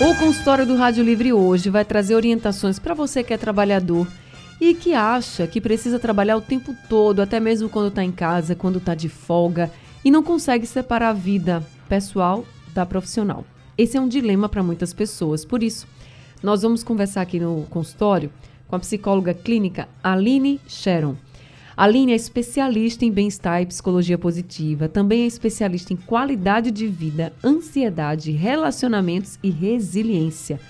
O consultório do Rádio Livre hoje vai trazer orientações para você que é trabalhador e que acha que precisa trabalhar o tempo todo, até mesmo quando está em casa, quando está de folga e não consegue separar a vida pessoal da profissional. Esse é um dilema para muitas pessoas. Por isso, nós vamos conversar aqui no consultório com a psicóloga clínica Aline Sharon. Aline é especialista em bem-estar e psicologia positiva, também é especialista em qualidade de vida, ansiedade, relacionamentos e resiliência.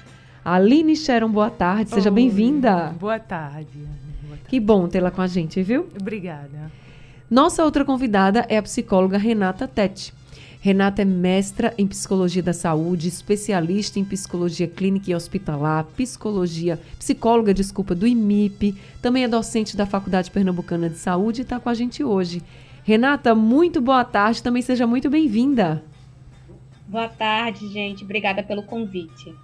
Aline Sharon, boa tarde, seja bem-vinda. Boa tarde. boa tarde. Que bom tê-la com a gente, viu? Obrigada. Nossa outra convidada é a psicóloga Renata Tete. Renata é mestra em psicologia da saúde, especialista em psicologia clínica e hospitalar, psicologia, psicóloga, desculpa, do IMIP, também é docente da Faculdade Pernambucana de Saúde e está com a gente hoje. Renata, muito boa tarde, também seja muito bem-vinda. Boa tarde, gente. Obrigada pelo convite.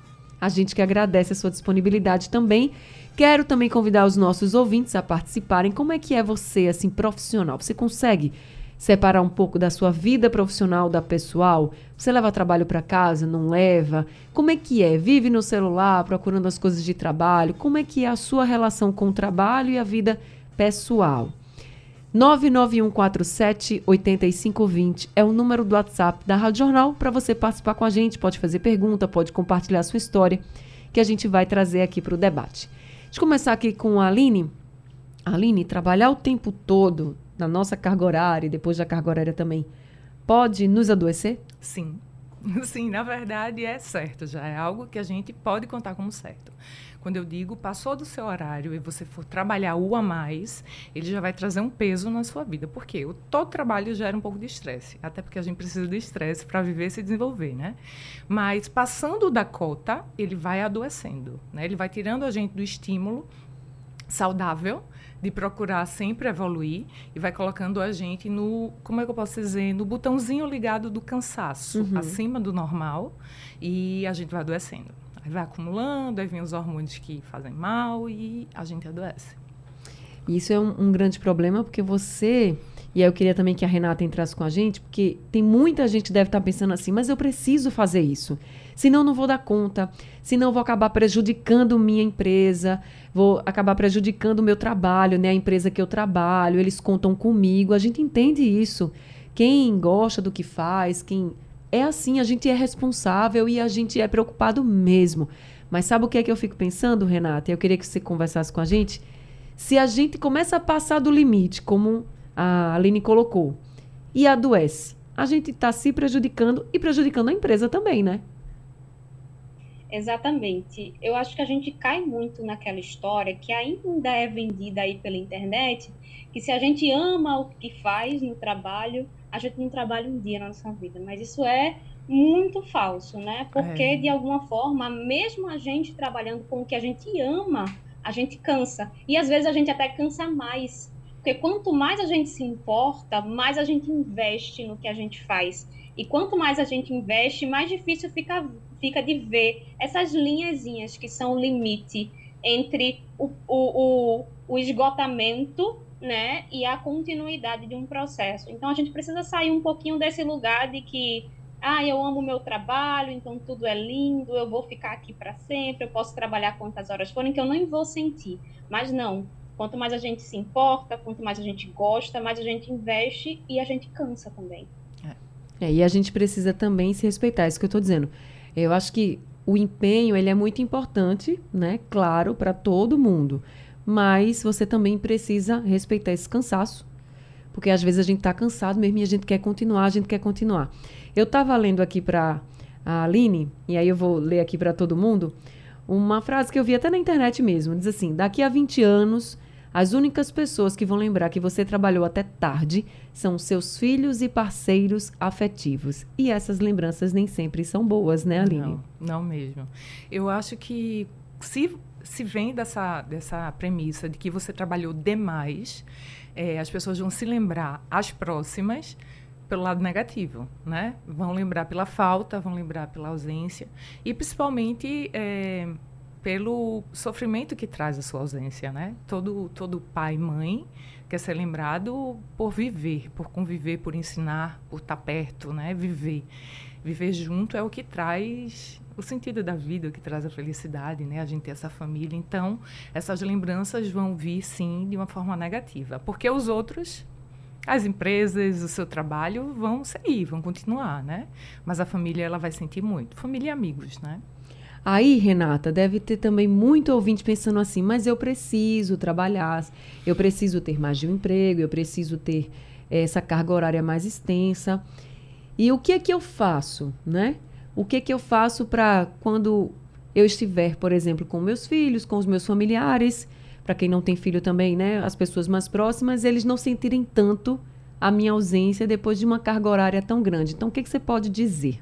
A gente que agradece a sua disponibilidade também. Quero também convidar os nossos ouvintes a participarem. Como é que é você, assim, profissional? Você consegue separar um pouco da sua vida profissional da pessoal? Você leva trabalho para casa, não leva? Como é que é? Vive no celular, procurando as coisas de trabalho? Como é que é a sua relação com o trabalho e a vida pessoal? 99147 8520 é o número do WhatsApp da Rádio Jornal para você participar com a gente, pode fazer pergunta, pode compartilhar sua história, que a gente vai trazer aqui para o debate. Deixa eu começar aqui com a Aline. Aline, trabalhar o tempo todo na nossa carga horária e depois da carga horária também, pode nos adoecer? Sim. Sim, na verdade é certo, já é algo que a gente pode contar como certo. Quando eu digo passou do seu horário e você for trabalhar o a mais, ele já vai trazer um peso na sua vida. Por quê? O todo trabalho gera um pouco de estresse, até porque a gente precisa de estresse para viver e se desenvolver, né? Mas passando da cota, ele vai adoecendo, né? Ele vai tirando a gente do estímulo saudável de procurar sempre evoluir e vai colocando a gente no, como é que eu posso dizer, no botãozinho ligado do cansaço, uhum. acima do normal, e a gente vai adoecendo. Aí vai acumulando, aí vem os hormônios que fazem mal e a gente adoece. Isso é um, um grande problema porque você e aí eu queria também que a Renata entrasse com a gente, porque tem muita gente que deve estar pensando assim, mas eu preciso fazer isso. Senão não vou dar conta, senão vou acabar prejudicando minha empresa, vou acabar prejudicando o meu trabalho, né? A empresa que eu trabalho, eles contam comigo. A gente entende isso. Quem gosta do que faz, quem é assim, a gente é responsável e a gente é preocupado mesmo. Mas sabe o que é que eu fico pensando, Renata? Eu queria que você conversasse com a gente. Se a gente começa a passar do limite, como a Aline colocou, e adoece, a gente está se prejudicando e prejudicando a empresa também, né? Exatamente. Eu acho que a gente cai muito naquela história que ainda é vendida aí pela internet, que se a gente ama o que faz no trabalho, a gente não trabalha um dia na nossa vida. Mas isso é muito falso, né? Porque, é. de alguma forma, mesmo a gente trabalhando com o que a gente ama, a gente cansa. E às vezes a gente até cansa mais. Porque quanto mais a gente se importa, mais a gente investe no que a gente faz. E quanto mais a gente investe, mais difícil fica, fica de ver essas linhazinhas que são o limite entre o, o, o, o esgotamento né, e a continuidade de um processo. Então a gente precisa sair um pouquinho desse lugar de que ah, eu amo meu trabalho, então tudo é lindo, eu vou ficar aqui para sempre, eu posso trabalhar quantas horas forem que eu nem vou sentir. Mas não, Quanto mais a gente se importa, quanto mais a gente gosta, mais a gente investe e a gente cansa também. É, é e a gente precisa também se respeitar, é isso que eu estou dizendo. Eu acho que o empenho ele é muito importante, né? Claro, para todo mundo. Mas você também precisa respeitar esse cansaço. Porque às vezes a gente está cansado mesmo e a gente quer continuar, a gente quer continuar. Eu estava lendo aqui para a Aline, e aí eu vou ler aqui para todo mundo, uma frase que eu vi até na internet mesmo. Diz assim: daqui a 20 anos as únicas pessoas que vão lembrar que você trabalhou até tarde são seus filhos e parceiros afetivos. E essas lembranças nem sempre são boas, né, Aline? Não, não mesmo. Eu acho que se se vem dessa, dessa premissa de que você trabalhou demais, é, as pessoas vão se lembrar as próximas pelo lado negativo, né? Vão lembrar pela falta, vão lembrar pela ausência e principalmente é, pelo sofrimento que traz a sua ausência, né? Todo todo pai e mãe quer ser lembrado por viver, por conviver, por ensinar, por estar perto, né? Viver, viver junto é o que traz o sentido da vida, o que traz a felicidade, né? A gente ter essa família. Então, essas lembranças vão vir sim de uma forma negativa, porque os outros as empresas, o seu trabalho vão seguir, vão continuar, né? Mas a família ela vai sentir muito, família e amigos, né? Aí, Renata, deve ter também muito ouvinte pensando assim, mas eu preciso trabalhar, eu preciso ter mais de um emprego, eu preciso ter eh, essa carga horária mais extensa. E o que é que eu faço, né? O que é que eu faço para quando eu estiver, por exemplo, com meus filhos, com os meus familiares, para quem não tem filho também, né, as pessoas mais próximas, eles não sentirem tanto a minha ausência depois de uma carga horária tão grande. Então, o que, que você pode dizer?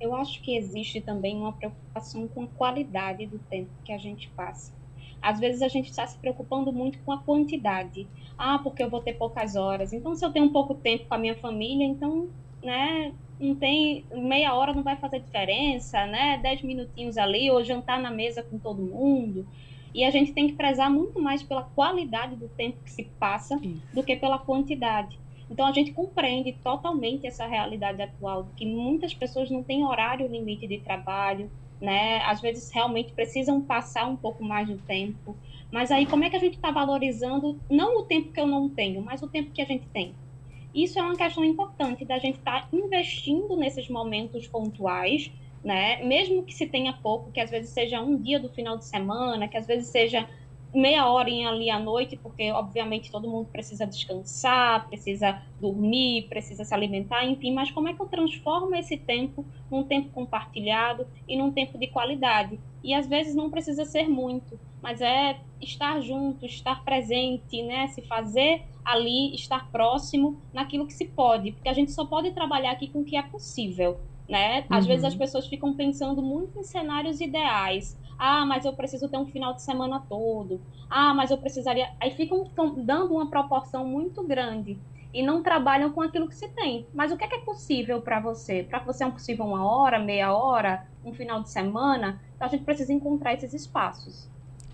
Eu acho que existe também uma preocupação com a qualidade do tempo que a gente passa. Às vezes a gente está se preocupando muito com a quantidade. Ah, porque eu vou ter poucas horas. Então, se eu tenho pouco tempo com a minha família, então, né, não tem meia hora não vai fazer diferença, né? Dez minutinhos ali ou jantar na mesa com todo mundo. E a gente tem que prezar muito mais pela qualidade do tempo que se passa Isso. do que pela quantidade. Então a gente compreende totalmente essa realidade atual, que muitas pessoas não têm horário limite de trabalho, né? Às vezes realmente precisam passar um pouco mais do tempo. Mas aí como é que a gente está valorizando não o tempo que eu não tenho, mas o tempo que a gente tem? Isso é uma questão importante da gente estar tá investindo nesses momentos pontuais né? Mesmo que se tenha pouco, que às vezes seja um dia do final de semana, que às vezes seja meia hora ali à noite, porque obviamente todo mundo precisa descansar, precisa dormir, precisa se alimentar, enfim, mas como é que eu transformo esse tempo num tempo compartilhado e num tempo de qualidade? E às vezes não precisa ser muito, mas é estar junto, estar presente, né? Se fazer ali, estar próximo naquilo que se pode, porque a gente só pode trabalhar aqui com o que é possível né? Às uhum. vezes as uhum. pessoas ficam pensando muito em cenários ideais. Ah, mas eu preciso ter um final de semana todo. Ah, mas eu precisaria. Aí ficam dando uma proporção muito grande e não trabalham com aquilo que se tem. Mas o que é, que é possível para você? Para você é possível uma hora, meia hora, um final de semana? Então a gente precisa encontrar esses espaços.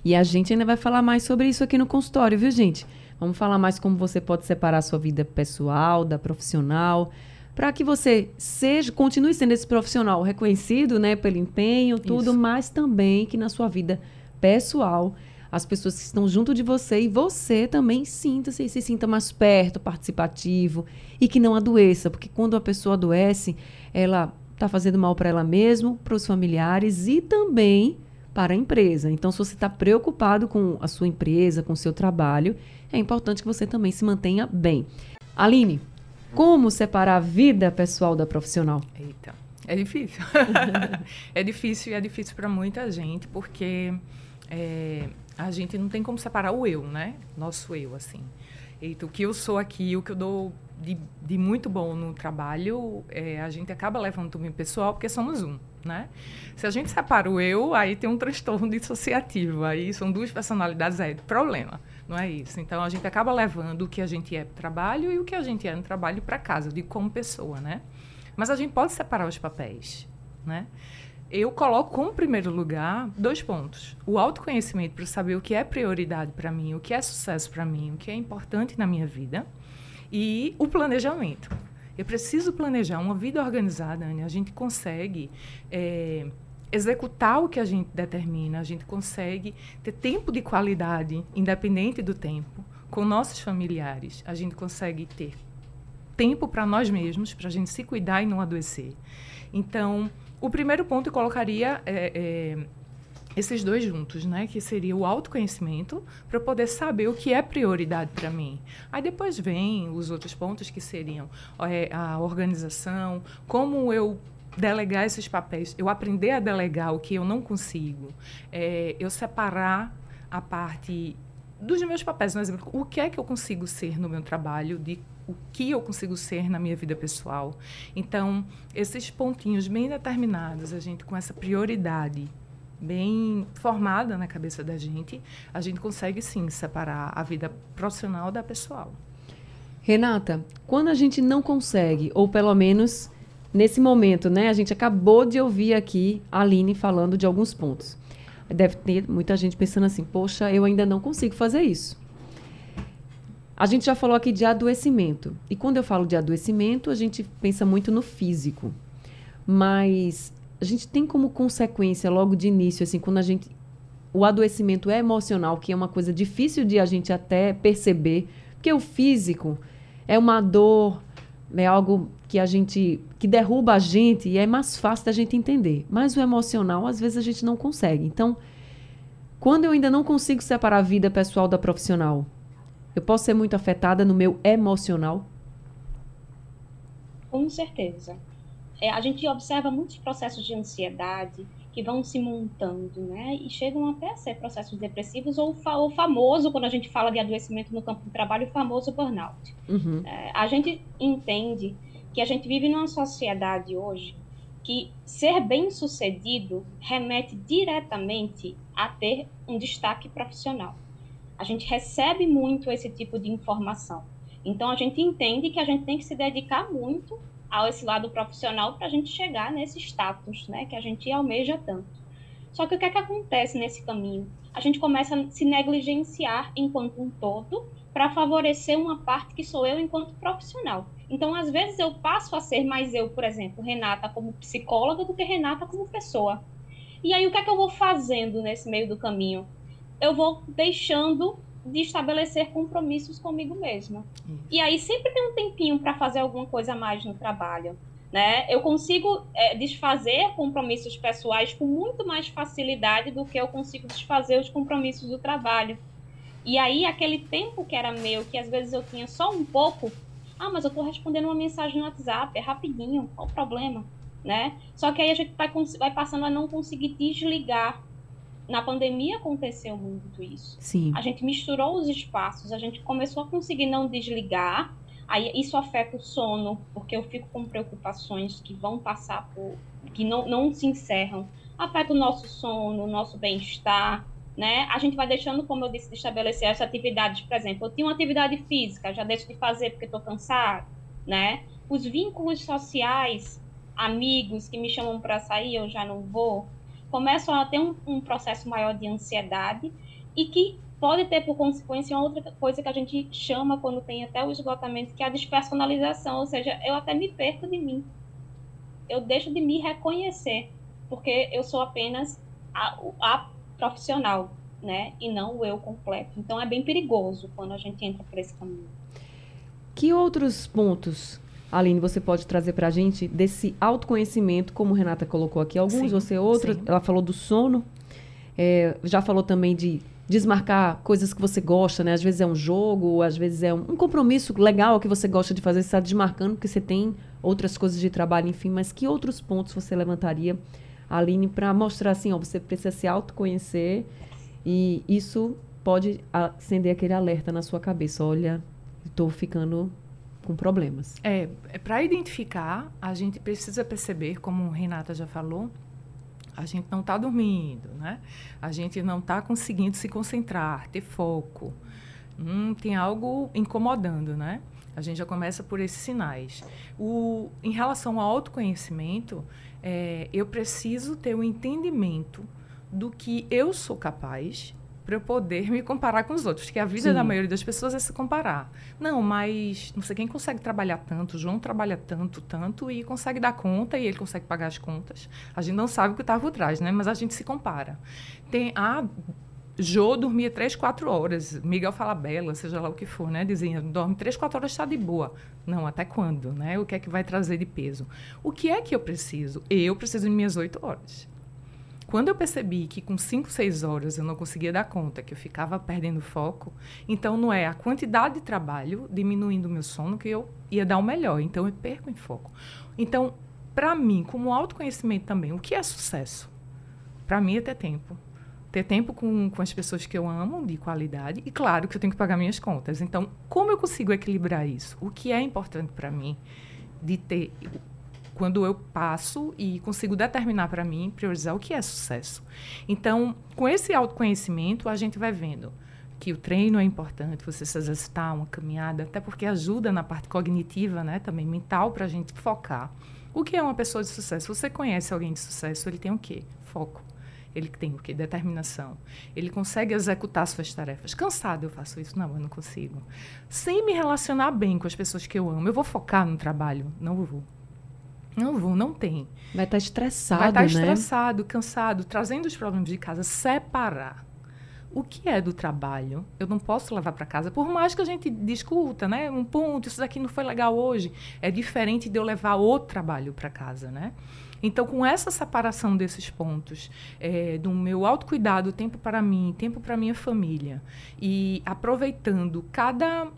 E a gente ainda vai falar mais sobre isso aqui no consultório, viu, gente? Vamos falar mais como você pode separar a sua vida pessoal da profissional para que você seja, continue sendo esse profissional reconhecido, né, pelo empenho, tudo, Isso. mas também que na sua vida pessoal as pessoas que estão junto de você e você também sinta-se se sinta mais perto, participativo e que não adoeça, porque quando a pessoa adoece, ela está fazendo mal para ela mesma, para os familiares e também para a empresa. Então, se você está preocupado com a sua empresa, com o seu trabalho, é importante que você também se mantenha bem. Aline, como separar a vida pessoal da profissional? Eita, é difícil. é difícil e é difícil para muita gente, porque é, a gente não tem como separar o eu, né? Nosso eu, assim. Eita, o que eu sou aqui, o que eu dou de, de muito bom no trabalho, é, a gente acaba levando também pessoal, porque somos um, né? Se a gente separa o eu, aí tem um transtorno dissociativo, aí são duas personalidades, é problema. Não é isso. Então a gente acaba levando o que a gente é para trabalho e o que a gente é no trabalho para casa, de como pessoa, né? Mas a gente pode separar os papéis, né? Eu coloco como primeiro lugar dois pontos: o autoconhecimento para saber o que é prioridade para mim, o que é sucesso para mim, o que é importante na minha vida, e o planejamento. Eu preciso planejar uma vida organizada, Anne. A gente consegue é, executar o que a gente determina, a gente consegue ter tempo de qualidade, independente do tempo, com nossos familiares. A gente consegue ter tempo para nós mesmos, para a gente se cuidar e não adoecer. Então, o primeiro ponto eu colocaria é, é, esses dois juntos, né? Que seria o autoconhecimento para poder saber o que é prioridade para mim. Aí depois vem os outros pontos que seriam é, a organização, como eu delegar esses papéis, eu aprender a delegar o que eu não consigo, é, eu separar a parte dos meus papéis, por exemplo, o que é que eu consigo ser no meu trabalho, de o que eu consigo ser na minha vida pessoal. Então, esses pontinhos bem determinados, a gente com essa prioridade bem formada na cabeça da gente, a gente consegue sim separar a vida profissional da pessoal. Renata, quando a gente não consegue, ou pelo menos nesse momento, né? A gente acabou de ouvir aqui a Aline falando de alguns pontos. Deve ter muita gente pensando assim: poxa, eu ainda não consigo fazer isso. A gente já falou aqui de adoecimento. E quando eu falo de adoecimento, a gente pensa muito no físico. Mas a gente tem como consequência, logo de início, assim, quando a gente. O adoecimento é emocional, que é uma coisa difícil de a gente até perceber, porque o físico é uma dor, é algo que a gente que derruba a gente e é mais fácil da gente entender. Mas o emocional, às vezes a gente não consegue. Então, quando eu ainda não consigo separar a vida pessoal da profissional, eu posso ser muito afetada no meu emocional? Com certeza. É, a gente observa muitos processos de ansiedade que vão se montando, né? E chegam até a ser processos depressivos ou o famoso, quando a gente fala de adoecimento no campo do trabalho, o famoso burnout. Uhum. É, a gente entende que a gente vive numa sociedade hoje que ser bem sucedido remete diretamente a ter um destaque profissional. A gente recebe muito esse tipo de informação. Então a gente entende que a gente tem que se dedicar muito a esse lado profissional para a gente chegar nesse status, né, que a gente almeja tanto. Só que o que é que acontece nesse caminho? A gente começa a se negligenciar enquanto um todo para favorecer uma parte que sou eu enquanto profissional. Então, às vezes eu passo a ser mais eu, por exemplo, Renata como psicóloga do que Renata como pessoa. E aí o que é que eu vou fazendo nesse meio do caminho? Eu vou deixando de estabelecer compromissos comigo mesma. E aí sempre tem um tempinho para fazer alguma coisa a mais no trabalho. Né? Eu consigo é, desfazer compromissos pessoais com muito mais facilidade do que eu consigo desfazer os compromissos do trabalho. E aí, aquele tempo que era meu, que às vezes eu tinha só um pouco, ah, mas eu estou respondendo uma mensagem no WhatsApp, é rapidinho, qual o problema? Né? Só que aí a gente vai, vai passando a não conseguir desligar na pandemia aconteceu muito isso. Sim. A gente misturou os espaços, a gente começou a conseguir não desligar. Aí isso afeta o sono, porque eu fico com preocupações que vão passar por que não, não se encerram. Afeta o nosso sono, o nosso bem-estar, né? A gente vai deixando, como eu disse, de estabelecer essas atividades, por exemplo, eu tinha uma atividade física, já deixo de fazer porque estou cansado, né? Os vínculos sociais, amigos que me chamam para sair, eu já não vou começam a ter um, um processo maior de ansiedade e que pode ter por consequência outra coisa que a gente chama quando tem até o esgotamento, que é a despersonalização, ou seja, eu até me perco de mim. Eu deixo de me reconhecer, porque eu sou apenas a, a profissional, né? E não o eu completo. Então é bem perigoso quando a gente entra por esse caminho. Que outros pontos Aline, você pode trazer para a gente desse autoconhecimento, como Renata colocou aqui, alguns, sim, você outros. Ela falou do sono, é, já falou também de desmarcar coisas que você gosta, né? Às vezes é um jogo, às vezes é um, um compromisso legal que você gosta de fazer, você está desmarcando porque você tem outras coisas de trabalho, enfim. Mas que outros pontos você levantaria, Aline, para mostrar assim, ó, você precisa se autoconhecer e isso pode acender aquele alerta na sua cabeça. Olha, estou ficando com problemas. É, é para identificar, a gente precisa perceber, como Renata já falou, a gente não está dormindo, né? A gente não está conseguindo se concentrar, ter foco. Hum, tem algo incomodando, né? A gente já começa por esses sinais. O, em relação ao autoconhecimento, é, eu preciso ter o um entendimento do que eu sou capaz para eu poder me comparar com os outros. Porque a vida Sim. da maioria das pessoas é se comparar. Não, mas não sei quem consegue trabalhar tanto. João trabalha tanto, tanto e consegue dar conta e ele consegue pagar as contas. A gente não sabe o que está por trás, né? Mas a gente se compara. Tem a Jô dormia três, quatro horas. Miguel fala bela, seja lá o que for, né? Dizia, dorme três, quatro horas, está de boa. Não, até quando, né? O que é que vai trazer de peso? O que é que eu preciso? Eu preciso de minhas oito horas. Quando eu percebi que com 5, 6 horas eu não conseguia dar conta, que eu ficava perdendo foco, então não é a quantidade de trabalho diminuindo o meu sono que eu ia dar o melhor, então eu perco em foco. Então, para mim, como autoconhecimento também, o que é sucesso? Para mim é ter tempo. Ter tempo com, com as pessoas que eu amo, de qualidade, e claro que eu tenho que pagar minhas contas. Então, como eu consigo equilibrar isso? O que é importante para mim de ter quando eu passo e consigo determinar para mim, priorizar o que é sucesso. Então, com esse autoconhecimento, a gente vai vendo que o treino é importante, você se exercitar, uma caminhada, até porque ajuda na parte cognitiva, né, também mental, para a gente focar. O que é uma pessoa de sucesso? Você conhece alguém de sucesso, ele tem o quê? Foco. Ele tem o quê? Determinação. Ele consegue executar suas tarefas. Cansado eu faço isso? Não, eu não consigo. Sem me relacionar bem com as pessoas que eu amo, eu vou focar no trabalho? Não vou. Não vou, não tem. Vai estar tá estressado, Vai estar tá estressado, cansado, trazendo os problemas de casa. Separar o que é do trabalho, eu não posso levar para casa, por mais que a gente discuta, né? Um ponto, isso daqui não foi legal hoje, é diferente de eu levar o trabalho para casa, né? Então, com essa separação desses pontos, é, do meu autocuidado, tempo para mim, tempo para minha família, e aproveitando cada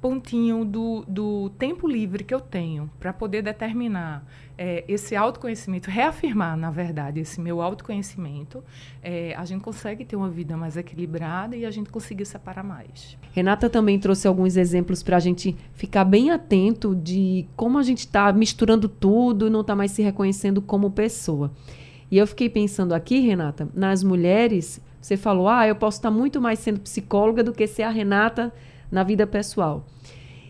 pontinho do, do tempo livre que eu tenho para poder determinar é, esse autoconhecimento, reafirmar, na verdade, esse meu autoconhecimento, é, a gente consegue ter uma vida mais equilibrada e a gente conseguir separar mais. Renata também trouxe alguns exemplos para a gente ficar bem atento de como a gente está misturando tudo, não está mais se reconhecendo como pessoa. E eu fiquei pensando aqui, Renata, nas mulheres, você falou, ah, eu posso estar tá muito mais sendo psicóloga do que ser a Renata na vida pessoal.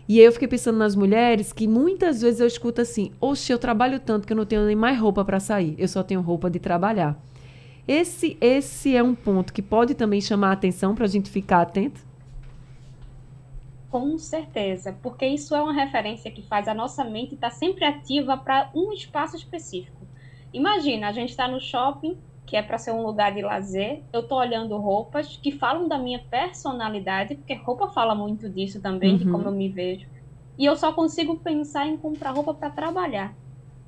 E aí eu fiquei pensando nas mulheres que muitas vezes eu escuto assim: Oxe, eu trabalho tanto que eu não tenho nem mais roupa para sair, eu só tenho roupa de trabalhar. Esse, esse é um ponto que pode também chamar a atenção para a gente ficar atento? Com certeza, porque isso é uma referência que faz a nossa mente estar sempre ativa para um espaço específico. Imagina, a gente está no shopping que é para ser um lugar de lazer. Eu estou olhando roupas que falam da minha personalidade, porque roupa fala muito disso também, uhum. de como eu me vejo. E eu só consigo pensar em comprar roupa para trabalhar.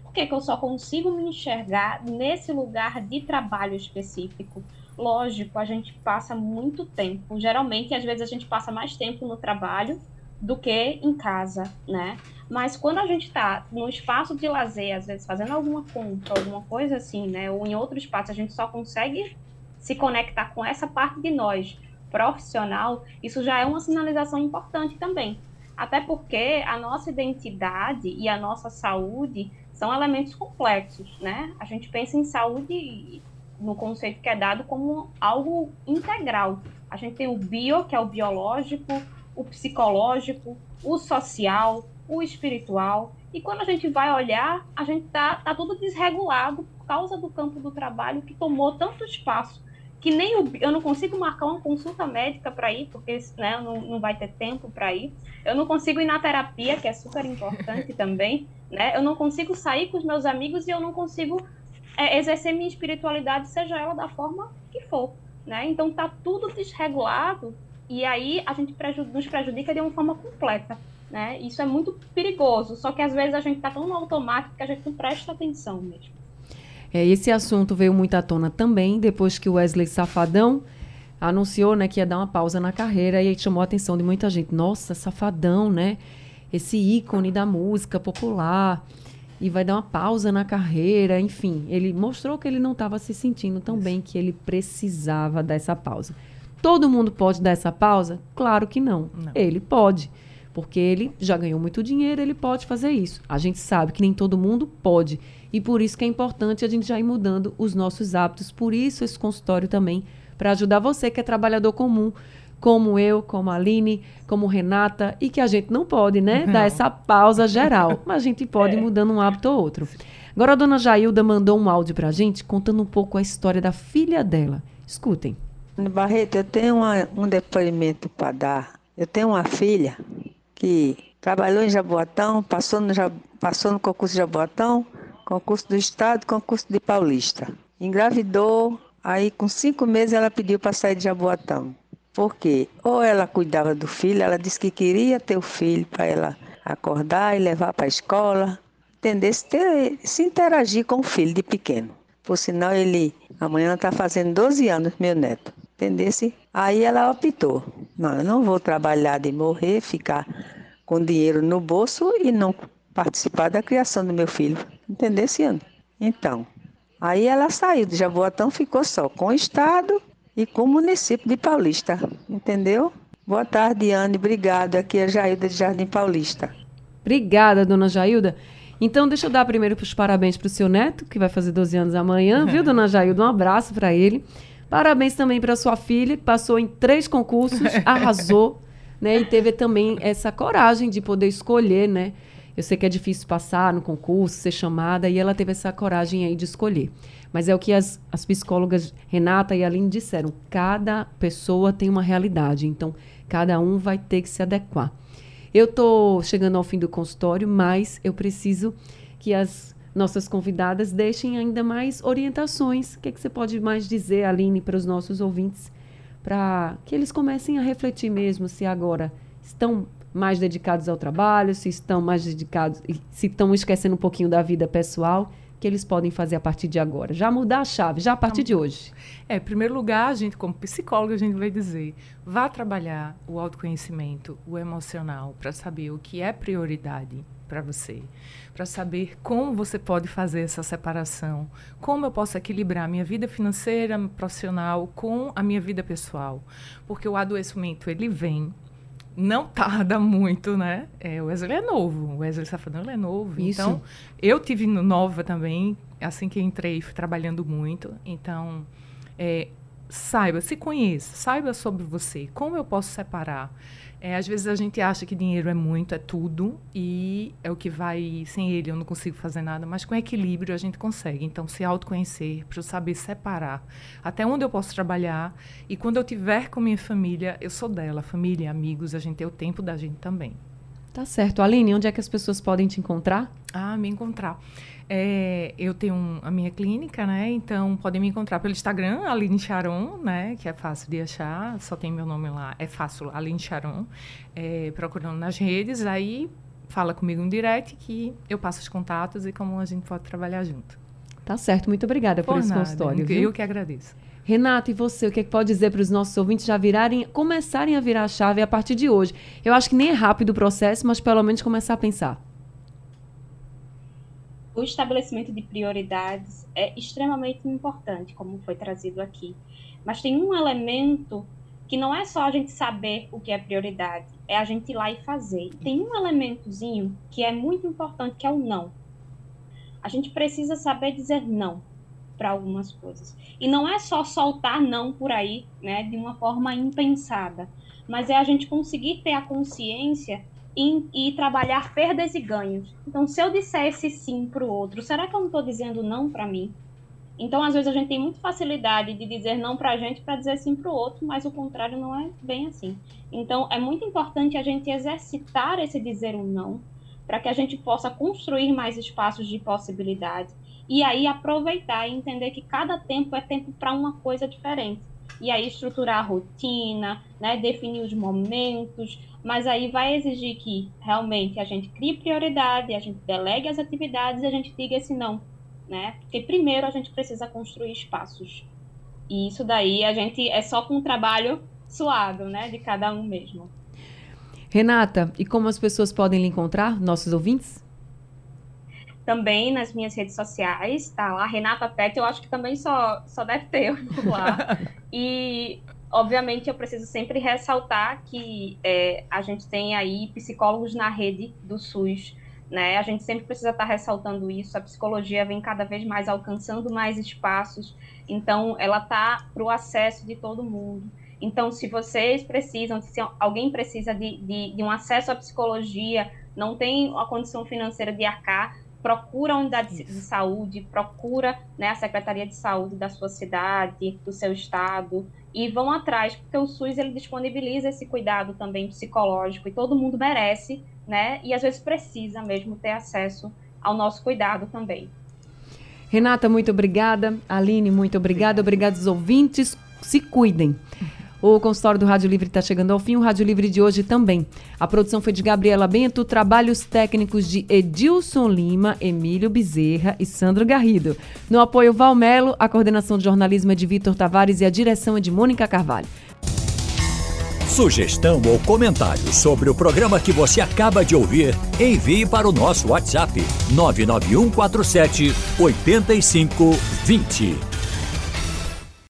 Por que, que eu só consigo me enxergar nesse lugar de trabalho específico? Lógico, a gente passa muito tempo. Geralmente, às vezes, a gente passa mais tempo no trabalho do que em casa, né? Mas quando a gente está no espaço de lazer, às vezes fazendo alguma compra, alguma coisa assim, né? Ou em outro espaço, a gente só consegue se conectar com essa parte de nós profissional, isso já é uma sinalização importante também. Até porque a nossa identidade e a nossa saúde são elementos complexos, né? A gente pensa em saúde no conceito que é dado como algo integral. A gente tem o bio, que é o biológico, o psicológico, o social, o espiritual. E quando a gente vai olhar, a gente tá, tá tudo desregulado por causa do campo do trabalho que tomou tanto espaço que nem o, eu não consigo marcar uma consulta médica para ir, porque né, não, não vai ter tempo para ir. Eu não consigo ir na terapia, que é super importante também. Né? Eu não consigo sair com os meus amigos e eu não consigo é, exercer minha espiritualidade, seja ela da forma que for. Né? Então tá tudo desregulado e aí a gente nos prejudica de uma forma completa. Né? Isso é muito perigoso, só que às vezes a gente está tão no automático que a gente não presta atenção mesmo. É, esse assunto veio muito à tona também depois que o Wesley Safadão anunciou né, que ia dar uma pausa na carreira e aí chamou a atenção de muita gente. Nossa, Safadão, né? Esse ícone da música popular e vai dar uma pausa na carreira, enfim. Ele mostrou que ele não estava se sentindo tão bem que ele precisava dessa pausa. Todo mundo pode dar essa pausa? Claro que não. não. Ele pode porque ele já ganhou muito dinheiro, ele pode fazer isso. A gente sabe que nem todo mundo pode. E por isso que é importante a gente já ir mudando os nossos hábitos. Por isso esse consultório também, para ajudar você que é trabalhador comum, como eu, como a Aline, como Renata, e que a gente não pode, né, não. dar essa pausa geral. Mas a gente pode ir é. mudando um hábito ou outro. Agora a dona Jailda mandou um áudio para a gente contando um pouco a história da filha dela. Escutem. Barreto, eu tenho uma, um depoimento para dar. Eu tenho uma filha que trabalhou em Jaboatão, passou no, passou no concurso de Jaboatão, concurso do Estado, concurso de Paulista. Engravidou, aí com cinco meses ela pediu para sair de Jaboatão. Por quê? Ou ela cuidava do filho, ela disse que queria ter o filho para ela acordar e levar para a escola, entender, se, ter, se interagir com o filho de pequeno. Por sinal, ele amanhã está fazendo 12 anos, meu neto. Entendesse? Aí ela optou. Não, eu não vou trabalhar de morrer, ficar com dinheiro no bolso e não participar da criação do meu filho. Entendesse, Ana? Então, aí ela saiu de Jaboatão, ficou só com o Estado e com o município de Paulista. Entendeu? Boa tarde, Anne. Obrigada. Aqui é a Jailda de Jardim Paulista. Obrigada, dona Jailda. Então, deixa eu dar primeiro os parabéns para o seu neto, que vai fazer 12 anos amanhã, viu, dona Jailda? Um abraço para ele. Parabéns também para sua filha, que passou em três concursos, arrasou, né? E teve também essa coragem de poder escolher, né? Eu sei que é difícil passar no concurso, ser chamada, e ela teve essa coragem aí de escolher. Mas é o que as, as psicólogas Renata e Aline disseram: cada pessoa tem uma realidade, então cada um vai ter que se adequar. Eu estou chegando ao fim do consultório, mas eu preciso que as nossas convidadas deixem ainda mais orientações. O que, é que você pode mais dizer, Aline, para os nossos ouvintes, para que eles comecem a refletir mesmo se agora estão mais dedicados ao trabalho, se estão mais dedicados, se estão esquecendo um pouquinho da vida pessoal que eles podem fazer a partir de agora? Já mudar a chave, já a partir de hoje. É, em primeiro lugar, a gente, como psicóloga, a gente vai dizer: vá trabalhar o autoconhecimento, o emocional, para saber o que é prioridade para você, para saber como você pode fazer essa separação, como eu posso equilibrar a minha vida financeira, profissional com a minha vida pessoal, porque o adoecimento ele vem não tarda muito, né? É, o Wesley é novo, o Wesley Safadão é novo. Isso. Então, eu tive nova também, assim que entrei, fui trabalhando muito. Então, é, saiba, se conheça, saiba sobre você, como eu posso separar é, às vezes a gente acha que dinheiro é muito, é tudo, e é o que vai. Sem ele eu não consigo fazer nada, mas com equilíbrio a gente consegue. Então, se autoconhecer, para eu saber separar até onde eu posso trabalhar, e quando eu tiver com minha família, eu sou dela, família, amigos, a gente tem o tempo da gente também. Tá certo. Aline, onde é que as pessoas podem te encontrar? Ah, me encontrar. É, eu tenho um, a minha clínica, né? Então podem me encontrar pelo Instagram, Aline Charon, né? Que é fácil de achar, só tem meu nome lá, é fácil, Aline Charon. É, procurando nas redes, aí fala comigo no direct que eu passo os contatos e como a gente pode trabalhar junto. Tá certo, muito obrigada por, por esse nada, consultório. Eu viu? que agradeço. Renato, e você, o que, é que pode dizer para os nossos ouvintes já virarem, começarem a virar a chave a partir de hoje? Eu acho que nem é rápido o processo, mas pelo menos começar a pensar o estabelecimento de prioridades é extremamente importante, como foi trazido aqui. Mas tem um elemento que não é só a gente saber o que é prioridade, é a gente ir lá e fazer. Tem um elementozinho que é muito importante, que é o não. A gente precisa saber dizer não para algumas coisas. E não é só soltar não por aí, né, de uma forma impensada, mas é a gente conseguir ter a consciência e, e trabalhar perdas e ganhos. Então, se eu dissesse sim para o outro, será que eu não estou dizendo não para mim? Então, às vezes, a gente tem muita facilidade de dizer não para a gente para dizer sim para o outro, mas o contrário não é bem assim. Então, é muito importante a gente exercitar esse dizer um não, para que a gente possa construir mais espaços de possibilidade. E aí, aproveitar e entender que cada tempo é tempo para uma coisa diferente. E aí, estruturar a rotina, né, definir os momentos, mas aí vai exigir que realmente a gente crie prioridade, a gente delegue as atividades e a gente diga esse não, né? Porque primeiro a gente precisa construir espaços. E isso daí a gente é só com um trabalho suado, né, de cada um mesmo. Renata, e como as pessoas podem lhe encontrar, nossos ouvintes? Também nas minhas redes sociais, tá lá, Renata Pet, eu acho que também só, só deve ter lá. e Obviamente, eu preciso sempre ressaltar que é, a gente tem aí psicólogos na rede do SUS, né? A gente sempre precisa estar ressaltando isso. A psicologia vem cada vez mais alcançando mais espaços, então ela está para o acesso de todo mundo. Então, se vocês precisam, se alguém precisa de, de, de um acesso à psicologia, não tem a condição financeira de arcar, procura a unidade de saúde, procura né, a Secretaria de Saúde da sua cidade, do seu estado, e vão atrás, porque o SUS ele disponibiliza esse cuidado também psicológico e todo mundo merece, né? E às vezes precisa mesmo ter acesso ao nosso cuidado também. Renata, muito obrigada. Aline, muito obrigada. Obrigada aos ouvintes. Se cuidem. O consultório do Rádio Livre está chegando ao fim, o Rádio Livre de hoje também. A produção foi de Gabriela Bento, trabalhos técnicos de Edilson Lima, Emílio Bezerra e Sandro Garrido. No apoio Valmelo, a coordenação de jornalismo é de Vitor Tavares e a direção é de Mônica Carvalho. Sugestão ou comentário sobre o programa que você acaba de ouvir, envie para o nosso WhatsApp 99147 8520.